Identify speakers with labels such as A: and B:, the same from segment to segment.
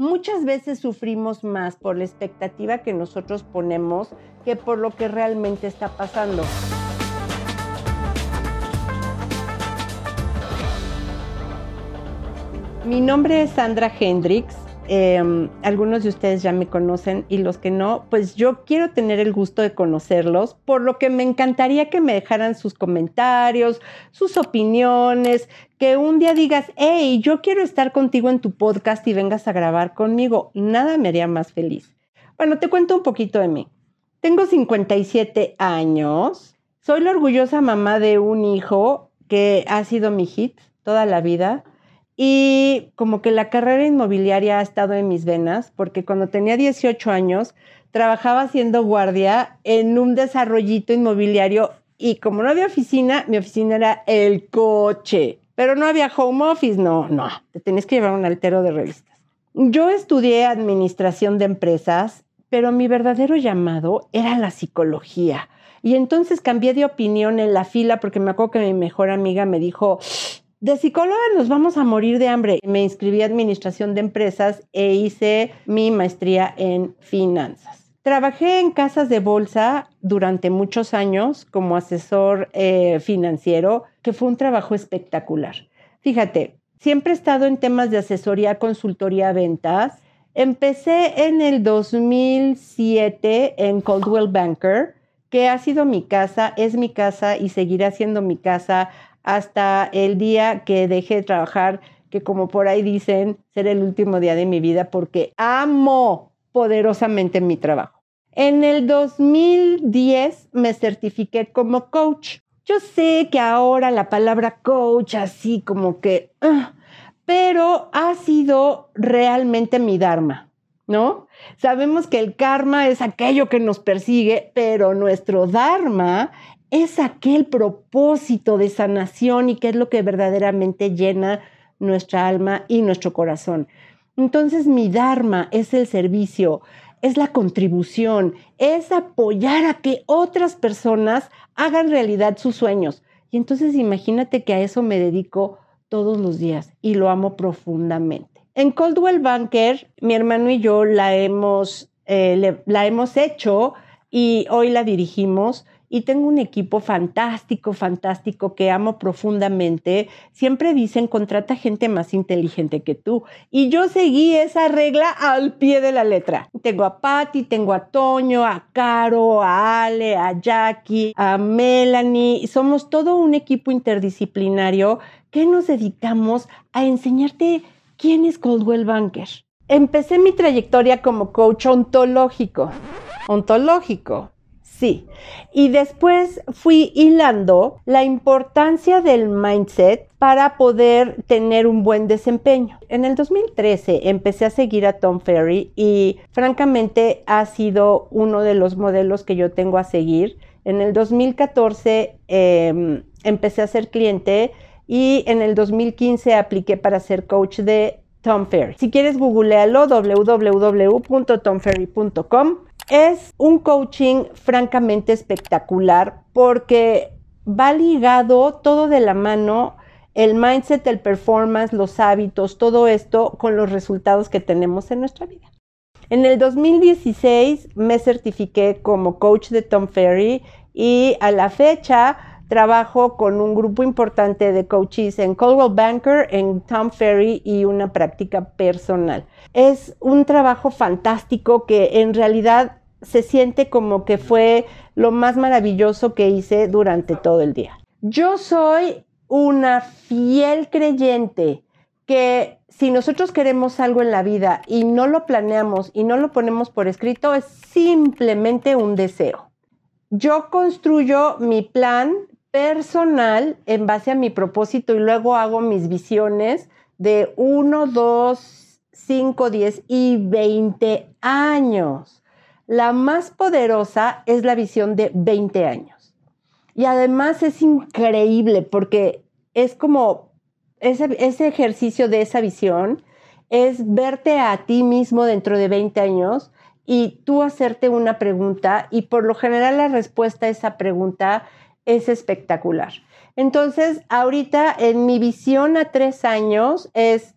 A: Muchas veces sufrimos más por la expectativa que nosotros ponemos que por lo que realmente está pasando. Mi nombre es Sandra Hendrix. Em, algunos de ustedes ya me conocen y los que no, pues yo quiero tener el gusto de conocerlos, por lo que me encantaría que me dejaran sus comentarios, sus opiniones, que un día digas, hey, yo quiero estar contigo en tu podcast y vengas a grabar conmigo. Nada me haría más feliz. Bueno, te cuento un poquito de mí. Tengo 57 años, soy la orgullosa mamá de un hijo que ha sido mi hit toda la vida y como que la carrera inmobiliaria ha estado en mis venas, porque cuando tenía 18 años trabajaba haciendo guardia en un desarrollito inmobiliario y como no había oficina, mi oficina era el coche. Pero no había home office, no, no, te tenías que llevar un altero de revistas. Yo estudié administración de empresas, pero mi verdadero llamado era la psicología. Y entonces cambié de opinión en la fila porque me acuerdo que mi mejor amiga me dijo, de psicóloga nos vamos a morir de hambre. Me inscribí a Administración de Empresas e hice mi maestría en finanzas. Trabajé en casas de bolsa durante muchos años como asesor eh, financiero, que fue un trabajo espectacular. Fíjate, siempre he estado en temas de asesoría, consultoría, ventas. Empecé en el 2007 en Coldwell Banker, que ha sido mi casa, es mi casa y seguirá siendo mi casa hasta el día que dejé de trabajar, que como por ahí dicen, será el último día de mi vida porque amo poderosamente mi trabajo. En el 2010 me certifiqué como coach. Yo sé que ahora la palabra coach así como que, ah, pero ha sido realmente mi dharma, ¿no? Sabemos que el karma es aquello que nos persigue, pero nuestro dharma es aquel propósito de sanación y qué es lo que verdaderamente llena nuestra alma y nuestro corazón. Entonces mi Dharma es el servicio, es la contribución, es apoyar a que otras personas hagan realidad sus sueños. Y entonces imagínate que a eso me dedico todos los días y lo amo profundamente. En Coldwell Banker, mi hermano y yo la hemos, eh, la hemos hecho y hoy la dirigimos y tengo un equipo fantástico, fantástico que amo profundamente. Siempre dicen, contrata gente más inteligente que tú. Y yo seguí esa regla al pie de la letra. Tengo a Patty, tengo a Toño, a Caro, a Ale, a Jackie, a Melanie. Somos todo un equipo interdisciplinario que nos dedicamos a enseñarte quién es Coldwell Banker. Empecé mi trayectoria como coach ontológico. Ontológico Sí. Y después fui hilando la importancia del mindset para poder tener un buen desempeño. En el 2013 empecé a seguir a Tom Ferry y francamente ha sido uno de los modelos que yo tengo a seguir. En el 2014 em, empecé a ser cliente y en el 2015 apliqué para ser coach de Tom Ferry. Si quieres, googlealo www.tomferry.com es un coaching francamente espectacular porque va ligado todo de la mano el mindset, el performance, los hábitos, todo esto con los resultados que tenemos en nuestra vida. En el 2016 me certifiqué como coach de Tom Ferry y a la fecha trabajo con un grupo importante de coaches en Coldwell Banker, en Tom Ferry y una práctica personal. Es un trabajo fantástico que en realidad se siente como que fue lo más maravilloso que hice durante todo el día. Yo soy una fiel creyente que si nosotros queremos algo en la vida y no lo planeamos y no lo ponemos por escrito, es simplemente un deseo. Yo construyo mi plan personal en base a mi propósito y luego hago mis visiones de 1, 2, 5, 10 y 20 años. La más poderosa es la visión de 20 años. Y además es increíble porque es como ese, ejercicio de esa visión es verte a ti mismo dentro de 20 años y tú hacerte una pregunta y por lo general la respuesta a esa pregunta es espectacular. Entonces, ahorita en mi visión a tres años es,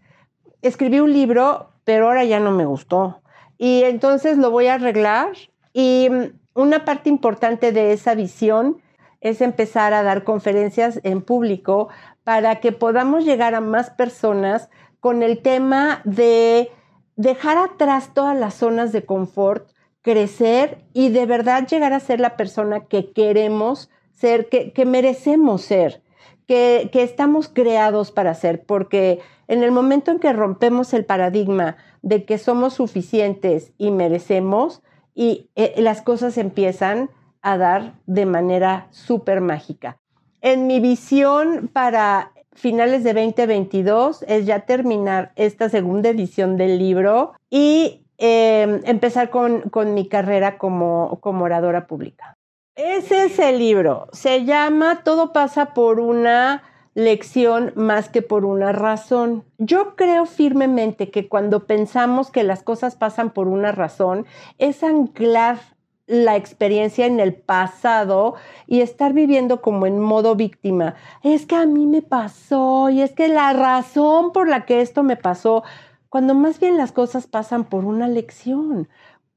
A: escribí un libro pero ahora ya no me gustó. Y entonces lo voy a arreglar. Y mm, una parte importante de esa visión es empezar a dar conferencias en público para que podamos llegar a más personas con el tema de dejar atrás todas las zonas de confort, crecer y de verdad llegar a ser la persona que queremos ser, que, merecemos ser, que, estamos creados para ser, porque en el momento en que rompemos el paradigma de que somos suficientes y merecemos, y eh, las cosas empiezan a dar de manera súper mágica. En mi visión para finales de 2022 es ya terminar esta segunda edición del libro y em, empezar con, mi carrera como, como oradora pública. Ese es el libro. Se llama Todo pasa por una lección más que por una razón. Yo creo firmemente que cuando pensamos que las cosas pasan por una razón, es anclar la experiencia en el pasado y estar viviendo como en modo víctima. Es que a mí me pasó y es que la razón por la que esto me pasó, cuando más bien las cosas pasan por una lección.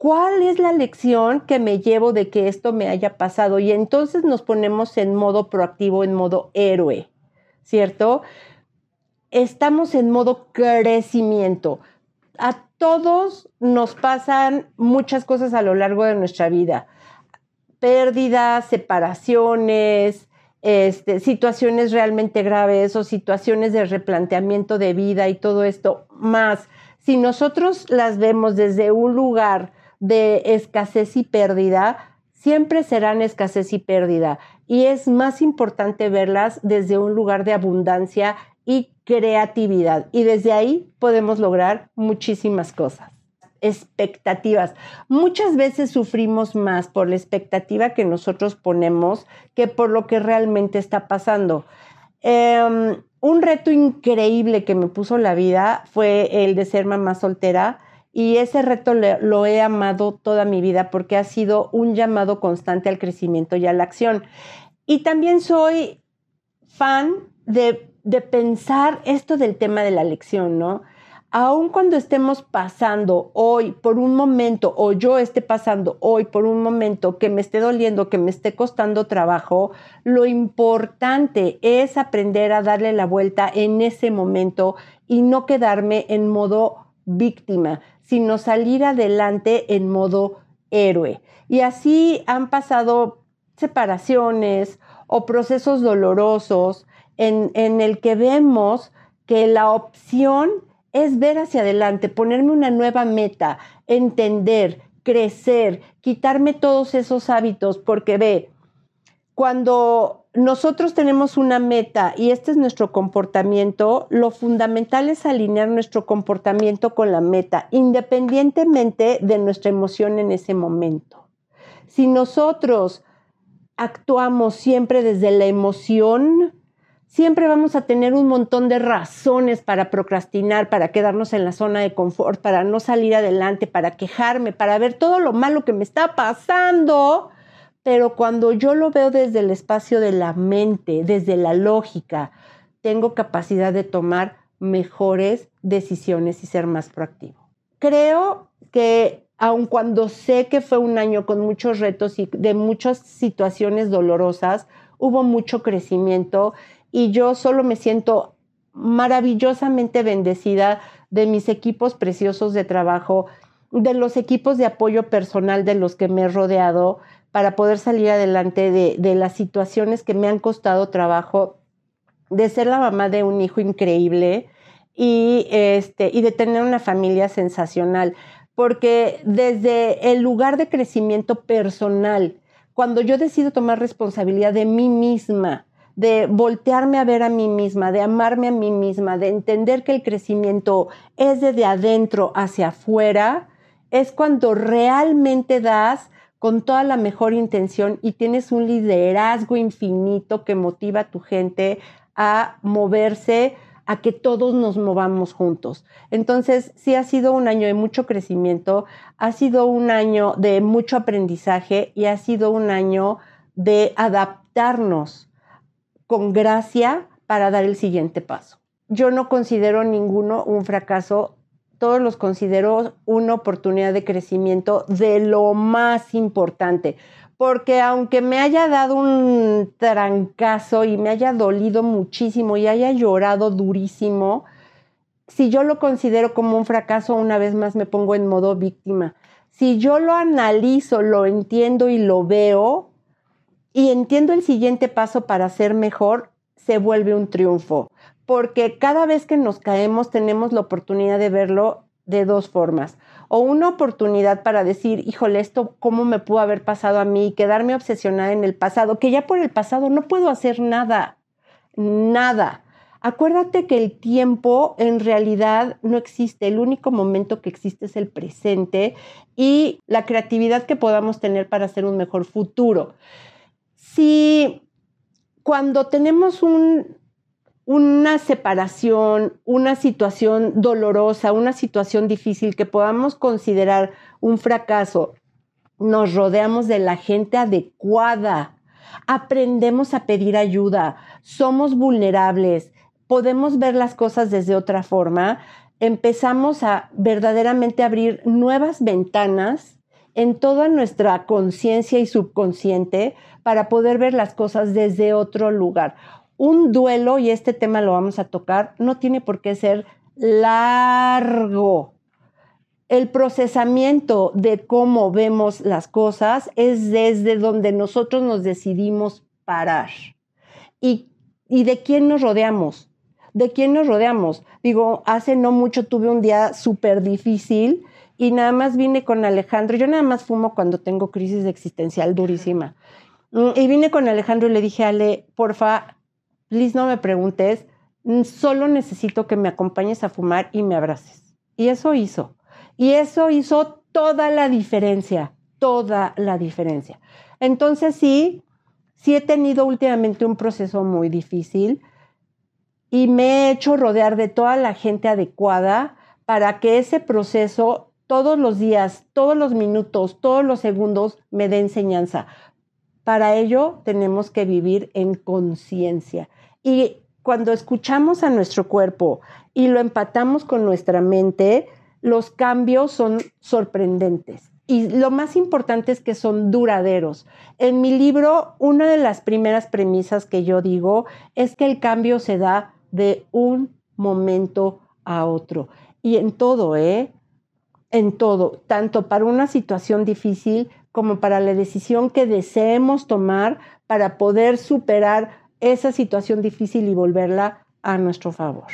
A: ¿Cuál es la lección que me llevo de que esto me haya pasado? Y entonces nos ponemos en modo proactivo, en modo héroe. ¿cierto? Estamos en modo crecimiento. A todos nos pasan muchas cosas a lo largo de nuestra vida. Pérdidas, separaciones, este, situaciones realmente graves o situaciones de replanteamiento de vida y todo esto. Más, si nosotros las vemos desde un lugar de escasez y pérdida, siempre serán escasez y pérdida. Y es más importante verlas desde un lugar de abundancia y creatividad. Y desde ahí podemos lograr muchísimas cosas. Expectativas. Muchas veces sufrimos más por la expectativa que nosotros ponemos que por lo que realmente está pasando. Em, un reto increíble que me puso la vida fue el de ser mamá soltera y ese reto lo he amado toda mi vida porque ha sido un llamado constante al crecimiento y a la acción. Y también soy fan de, de pensar esto del tema de la lección, ¿no? Aun cuando estemos pasando hoy por un momento, o yo esté pasando hoy por un momento que me esté doliendo, que me esté costando trabajo, lo importante es aprender a darle la vuelta en ese momento y no quedarme en modo víctima, sino salir adelante en modo héroe. Y así han pasado separaciones o procesos dolorosos en, en el que vemos que la opción es ver hacia adelante, ponerme una nueva meta, entender, crecer, quitarme todos esos hábitos, porque ve, cuando nosotros tenemos una meta y este es nuestro comportamiento, lo fundamental es alinear nuestro comportamiento con la meta, independientemente de nuestra emoción en ese momento. Si nosotros actuamos siempre desde la emoción, siempre vamos a tener un montón de razones para procrastinar, para quedarnos en la zona de confort, para no salir adelante, para quejarme, para ver todo lo malo que me está pasando pero cuando yo lo veo desde el espacio de la mente, desde la lógica, tengo capacidad de tomar mejores decisiones y ser más proactivo. Creo que aun cuando sé que fue un año con muchos retos y de muchas situaciones dolorosas, hubo mucho crecimiento y yo solo me siento maravillosamente bendecida de mis equipos preciosos de trabajo, de los equipos de apoyo personal de los que me he rodeado, para poder salir adelante de, las situaciones que me han costado trabajo, de ser la mamá de un hijo increíble y, este, y de tener una familia sensacional. Porque desde el lugar de crecimiento personal, cuando yo decido tomar responsabilidad de mí misma, de voltearme a ver a mí misma, de amarme a mí misma, de entender que el crecimiento es desde adentro hacia afuera, es cuando realmente das con toda la mejor intención y tienes un liderazgo infinito que motiva a tu gente a moverse, a que todos nos movamos juntos. Entonces, sí ha sido un año de mucho crecimiento, ha sido un año de mucho aprendizaje y ha sido un año de adaptarnos con gracia para dar el siguiente paso. Yo no considero ninguno un fracaso todos los considero una oportunidad de crecimiento de lo más importante. Porque aunque me haya dado un trancazo y me haya dolido muchísimo y haya llorado durísimo, si yo lo considero como un fracaso, una vez más me pongo en modo víctima. Si yo lo analizo, lo entiendo y lo veo y entiendo el siguiente paso para ser mejor, se vuelve un triunfo porque cada vez que nos caemos tenemos la oportunidad de verlo de dos formas. O una oportunidad para decir, híjole, esto cómo me pudo haber pasado a mí, quedarme obsesionada en el pasado, que ya por el pasado no puedo hacer nada, nada. Acuérdate que el tiempo en realidad no existe, el único momento que existe es el presente y la creatividad que podamos tener para hacer un mejor futuro. Si cuando tenemos un, una separación, una situación dolorosa, una situación difícil que podamos considerar un fracaso, nos rodeamos de la gente adecuada, aprendemos a pedir ayuda, somos vulnerables, podemos ver las cosas desde otra forma, empezamos a verdaderamente abrir nuevas ventanas en toda nuestra conciencia y subconsciente para poder ver las cosas desde otro lugar un duelo, y este tema lo vamos a tocar, no tiene por qué ser largo. El procesamiento de cómo vemos las cosas es desde donde nosotros nos decidimos parar. ¿Y, y de quién nos rodeamos? ¿De quién nos rodeamos? Digo, hace no mucho tuve un día súper difícil y nada más vine con Alejandro. Yo nada más fumo cuando tengo crisis existencial durísima. Mm, y vine con Alejandro y le dije, Ale, porfa, Liz, no me preguntes, mm, solo necesito que me acompañes a fumar y me abraces. Y eso hizo. Y eso hizo toda la diferencia, toda la diferencia. Entonces sí, sí he tenido últimamente un proceso muy difícil y me he hecho rodear de toda la gente adecuada para que ese proceso todos los días, todos los minutos, todos los segundos me dé enseñanza. Para ello tenemos que vivir en conciencia. Y cuando escuchamos a nuestro cuerpo y lo empatamos con nuestra mente, los cambios son sorprendentes. Y lo más importante es que son duraderos. En mi libro, una de las primeras premisas que yo digo es que el cambio se da de un momento a otro. Y en todo, ¿eh? En todo, tanto para una situación difícil como para la decisión que deseemos tomar para poder superar esa situación difícil y volverla a nuestro favor.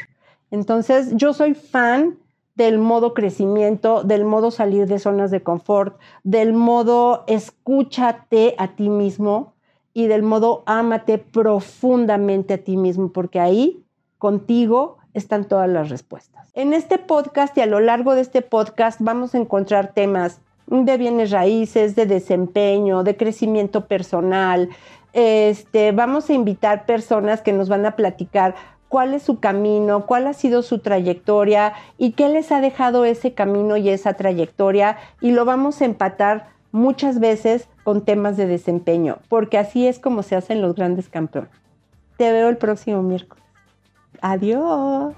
A: Entonces, yo soy fan del modo crecimiento, del modo salir de zonas de confort, del modo escúchate a ti mismo y del modo ámate profundamente a ti mismo, porque ahí contigo están todas las respuestas. En este podcast y a lo largo de este podcast vamos a encontrar temas de bienes raíces, de desempeño, de crecimiento personal. Este, vamos a invitar personas que nos van a platicar cuál es su camino, cuál ha sido su trayectoria y qué les ha dejado ese camino y esa trayectoria y lo vamos a empatar muchas veces con temas de desempeño, porque así es como se hacen los grandes campeones. Te veo el próximo miércoles. Adiós.